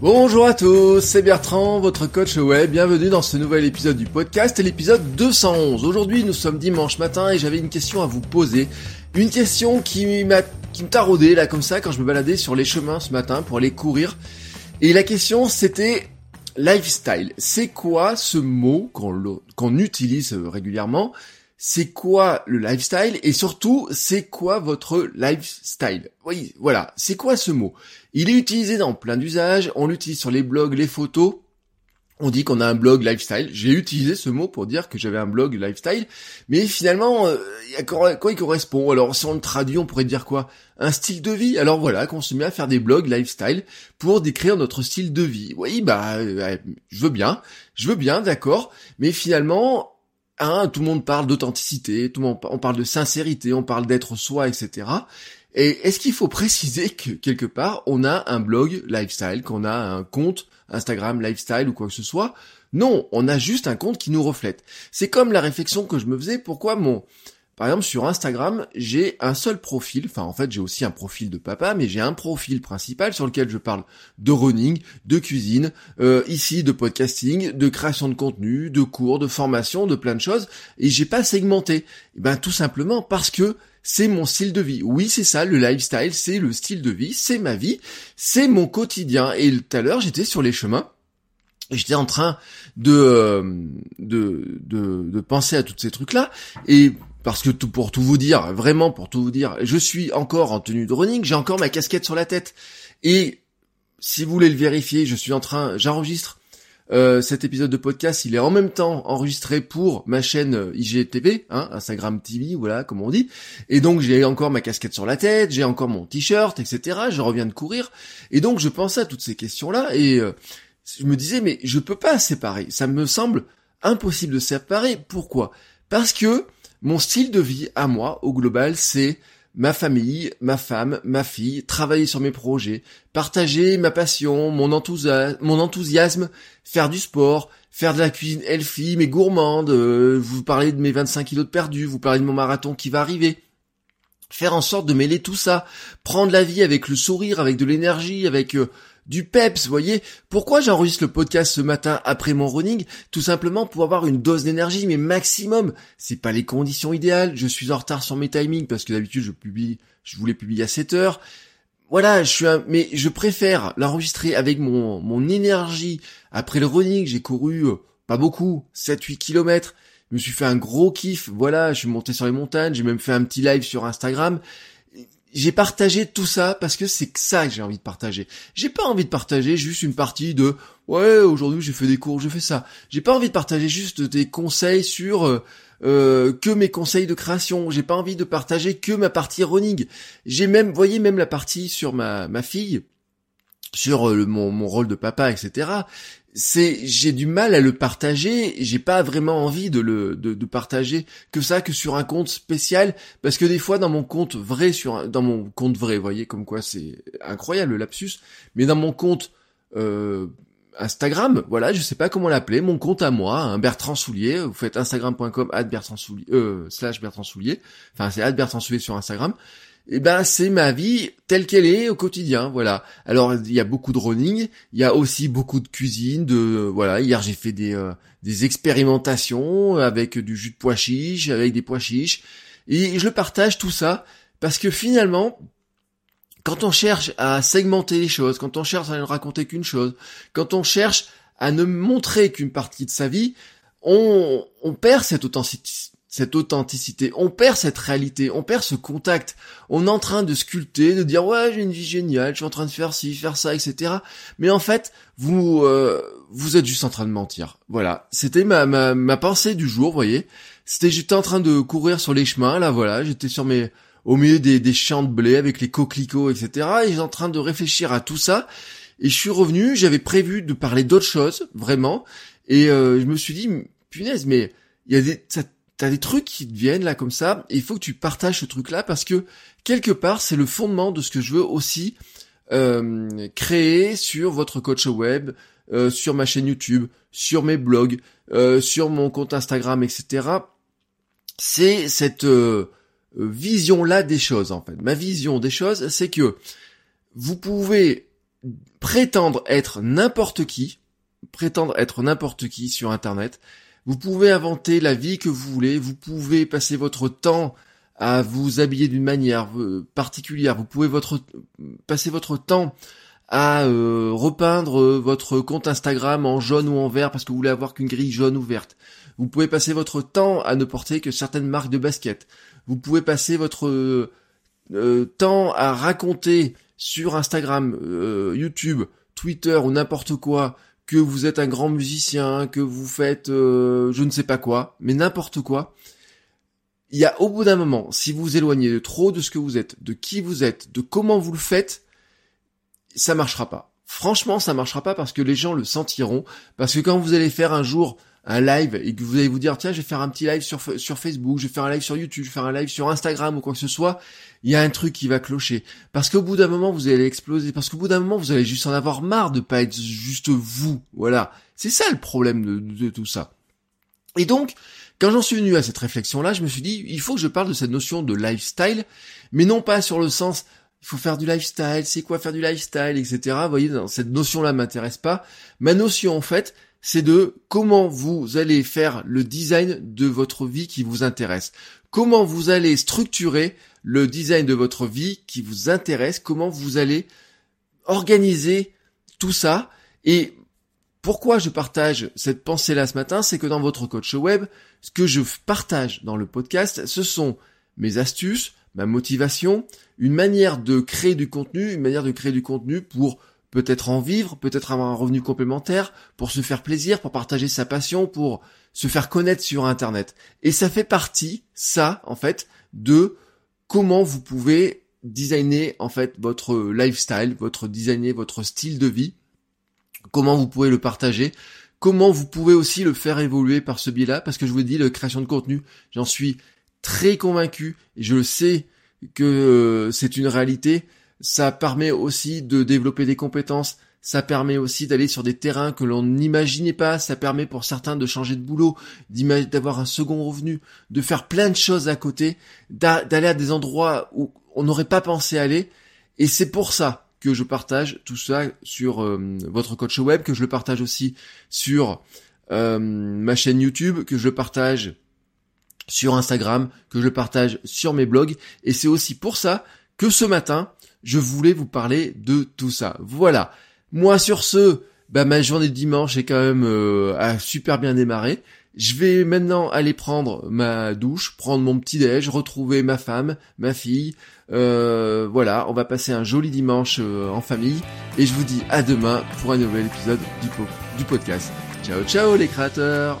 Bonjour à tous, c'est Bertrand, votre coach web. Bienvenue dans ce nouvel épisode du podcast, l'épisode 211. Aujourd'hui, nous sommes dimanche matin et j'avais une question à vous poser. Une question qui m'a qui me taraudait là comme ça quand je me baladais sur les chemins ce matin pour aller courir. Et la question c'était lifestyle. C'est quoi ce mot qu'on utilise régulièrement? C'est quoi le lifestyle et surtout c'est quoi votre lifestyle? Oui, voilà, c'est quoi ce mot? Il est utilisé dans plein d'usages, on l'utilise sur les blogs, les photos. On dit qu'on a un blog lifestyle. J'ai utilisé ce mot pour dire que j'avais un blog lifestyle, mais finalement, euh, à quoi il correspond? Alors si on le traduit, on pourrait dire quoi? Un style de vie? Alors voilà, qu'on se met à faire des blogs lifestyle pour décrire notre style de vie. Oui, bah, euh, je veux bien, je veux bien, d'accord. Mais finalement, Hein, tout le monde parle d'authenticité, tout le monde, on parle de sincérité, on parle d'être soi, etc. Et est-ce qu'il faut préciser que quelque part on a un blog lifestyle, qu'on a un compte Instagram lifestyle ou quoi que ce soit? Non, on a juste un compte qui nous reflète. C'est comme la réflexion que je me faisais, pourquoi mon par exemple, sur Instagram, j'ai un seul profil, enfin en fait j'ai aussi un profil de papa, mais j'ai un profil principal sur lequel je parle de running, de cuisine, euh, ici de podcasting, de création de contenu, de cours, de formation, de plein de choses, et j'ai pas segmenté. Et eh ben tout simplement parce que c'est mon style de vie. Oui, c'est ça, le lifestyle, c'est le style de vie, c'est ma vie, c'est mon quotidien. Et tout à l'heure, j'étais sur les chemins, j'étais en train de, euh, de, de, de penser à tous ces trucs-là, et parce que pour tout vous dire, vraiment pour tout vous dire, je suis encore en tenue de running, j'ai encore ma casquette sur la tête. Et si vous voulez le vérifier, je suis en train, j'enregistre euh, cet épisode de podcast, il est en même temps enregistré pour ma chaîne euh, IGTV, hein, Instagram TV, voilà, comme on dit. Et donc j'ai encore ma casquette sur la tête, j'ai encore mon t-shirt, etc. Je reviens de courir. Et donc je pensais à toutes ces questions-là et euh, je me disais, mais je peux pas séparer. Ça me semble impossible de séparer. Pourquoi? Parce que mon style de vie à moi, au global, c'est ma famille, ma femme, ma fille, travailler sur mes projets, partager ma passion, mon, enthousiasme, faire du sport, faire de la cuisine healthy, mais gourmande, euh, vous parlez de mes 25 kilos de perdus, vous parlez de mon marathon qui va arriver. Faire en sorte de mêler tout ça, prendre la vie avec le sourire, avec de l'énergie, avec euh, du peps, voyez. Pourquoi j'enregistre le podcast ce matin après mon running? Tout simplement pour avoir une dose d'énergie, mais maximum. C'est pas les conditions idéales. Je suis en retard sur mes timings parce que d'habitude je publie, je voulais publier à 7 heures. Voilà, je suis un, mais je préfère l'enregistrer avec mon, mon énergie. Après le running, j'ai couru, euh, pas beaucoup, 7-8 kilomètres. Je me suis fait un gros kiff. Voilà, je suis monté sur les montagnes. J'ai même fait un petit live sur Instagram j'ai partagé tout ça parce que c'est ça que j'ai envie de partager. J'ai pas envie de partager juste une partie de ouais aujourd'hui j'ai fait des cours, je fais ça. J'ai pas envie de partager juste des conseils sur euh, euh, que mes conseils de création. J'ai pas envie de partager que ma partie running. J'ai même, voyez même la partie sur ma ma fille, sur euh, mon, mon rôle de papa, etc c'est j'ai du mal à le partager, j'ai pas vraiment envie de le de, de, partager que ça que sur un compte spécial. Parce que des fois dans mon compte vrai sur dans mon compte vrai, voyez comme quoi c'est incroyable le lapsus, mais dans mon compte euh, Instagram, voilà, je sais pas comment l'appeler, mon compte à moi, un Bertrand Soulier, vous faites instagram.com Bertrand Soulier, euh, slash Bertrand Soulier, enfin c'est Bertrand Soulier sur Instagram, eh ben c'est ma vie telle qu'elle est au quotidien, voilà. Alors il y a beaucoup de running, il y a aussi beaucoup de cuisine, de voilà. Hier j'ai fait des euh, des expérimentations avec du jus de pois chiche, avec des pois chiches, et je le partage tout ça parce que finalement, quand on cherche à segmenter les choses, quand on cherche à ne raconter qu'une chose, quand on cherche à ne montrer qu'une partie de sa vie, on, on perd cette authenticité cette authenticité, on perd cette réalité, on perd ce contact. On est en train de sculpter, de dire ouais j'ai une vie géniale, je suis en train de faire ci, faire ça, etc. Mais en fait, vous euh, vous êtes juste en train de mentir. Voilà, c'était ma, ma, ma pensée du jour, voyez. C'était j'étais en train de courir sur les chemins, là voilà, j'étais sur mes au milieu des, des champs de blé avec les coquelicots, etc. Et j'étais en train de réfléchir à tout ça. Et je suis revenu, j'avais prévu de parler d'autres choses, vraiment. Et euh, je me suis dit, punaise, mais il y a des, t'as des trucs qui te viennent là comme ça, et il faut que tu partages ce truc-là parce que quelque part, c'est le fondement de ce que je veux aussi euh, créer sur votre coach web, euh, sur ma chaîne YouTube, sur mes blogs, euh, sur mon compte Instagram, etc. C'est cette vision-là des choses en fait. Ma vision des choses, c'est que vous pouvez prétendre être n'importe qui, prétendre être n'importe qui sur Internet. Vous pouvez inventer la vie que vous voulez, vous pouvez passer votre temps à vous habiller d'une manière euh, particulière, vous pouvez passer votre temps à euh, repeindre votre compte Instagram en jaune ou en vert parce que vous voulez avoir qu'une grille jaune ou verte. Vous pouvez passer votre temps à ne porter que certaines marques de basket. Vous pouvez passer votre euh, temps à raconter sur Instagram, YouTube, Twitter ou n'importe quoi que vous êtes un grand musicien, que vous faites je ne sais pas quoi, mais n'importe quoi il y a au bout d'un moment, si vous vous éloignez trop de ce que vous êtes, de qui vous êtes, de comment vous le faites, ça marchera pas. Franchement, ça marchera pas parce que les gens le sentiront. Parce que quand vous allez faire un jour un live et que vous allez vous dire tiens je vais faire un petit live sur, sur Facebook, je vais faire un live sur YouTube, je vais faire un live sur Instagram ou quoi que ce soit, il y a un truc qui va clocher. Parce qu'au bout d'un moment vous allez exploser, parce qu'au bout d'un moment vous allez juste en avoir marre de pas être juste vous. Voilà. C'est ça le problème de, de tout ça. Et donc, quand j'en suis venu à cette réflexion-là, je me suis dit, il faut que je parle de cette notion de lifestyle, mais non pas sur le sens, il faut faire du lifestyle, c'est quoi faire du lifestyle, etc. Vous voyez, cette notion-là m'intéresse pas. Ma notion, en fait, c'est de comment vous allez faire le design de votre vie qui vous intéresse. Comment vous allez structurer le design de votre vie qui vous intéresse, comment vous allez organiser tout ça. Et pourquoi je partage cette pensée-là ce matin, c'est que dans votre coach web, ce que je partage dans le podcast, ce sont mes astuces, ma motivation, une manière de créer du contenu, une manière de créer du contenu pour peut-être en vivre, peut-être avoir un revenu complémentaire, pour se faire plaisir, pour partager sa passion, pour se faire connaître sur Internet. Et ça fait partie, ça, en fait, de comment vous pouvez designer, en fait, votre lifestyle, votre designer votre style de vie. Comment vous pouvez le partager, comment vous pouvez aussi le faire évoluer par ce biais-là, parce que je vous dis, la création de contenu, j'en suis très convaincu, je sais que euh, c'est une réalité, ça permet aussi de développer des compétences, ça permet aussi d'aller sur des terrains que l'on n'imaginait pas, ça permet pour certains de changer de boulot, d'avoir un second revenu, de faire plein de choses à côté, d'aller à des endroits où on n'aurait pas pensé aller, et c'est pour ça que je partage tout ça sur euh, votre coach web, que je le partage aussi sur euh, ma chaîne YouTube, que je le partage sur Instagram, que je le partage sur mes blogs. Et c'est aussi pour ça que ce matin, je voulais vous parler de tout ça. Voilà. Moi sur ce, bah, ma journée de dimanche est quand même euh, super bien démarré. Je vais maintenant aller prendre ma douche, prendre mon petit déj, retrouver ma femme, ma fille. Euh, voilà, on va passer un joli dimanche euh, en famille. Et je vous dis à demain pour un nouvel épisode du podcast. Ciao ciao les créateurs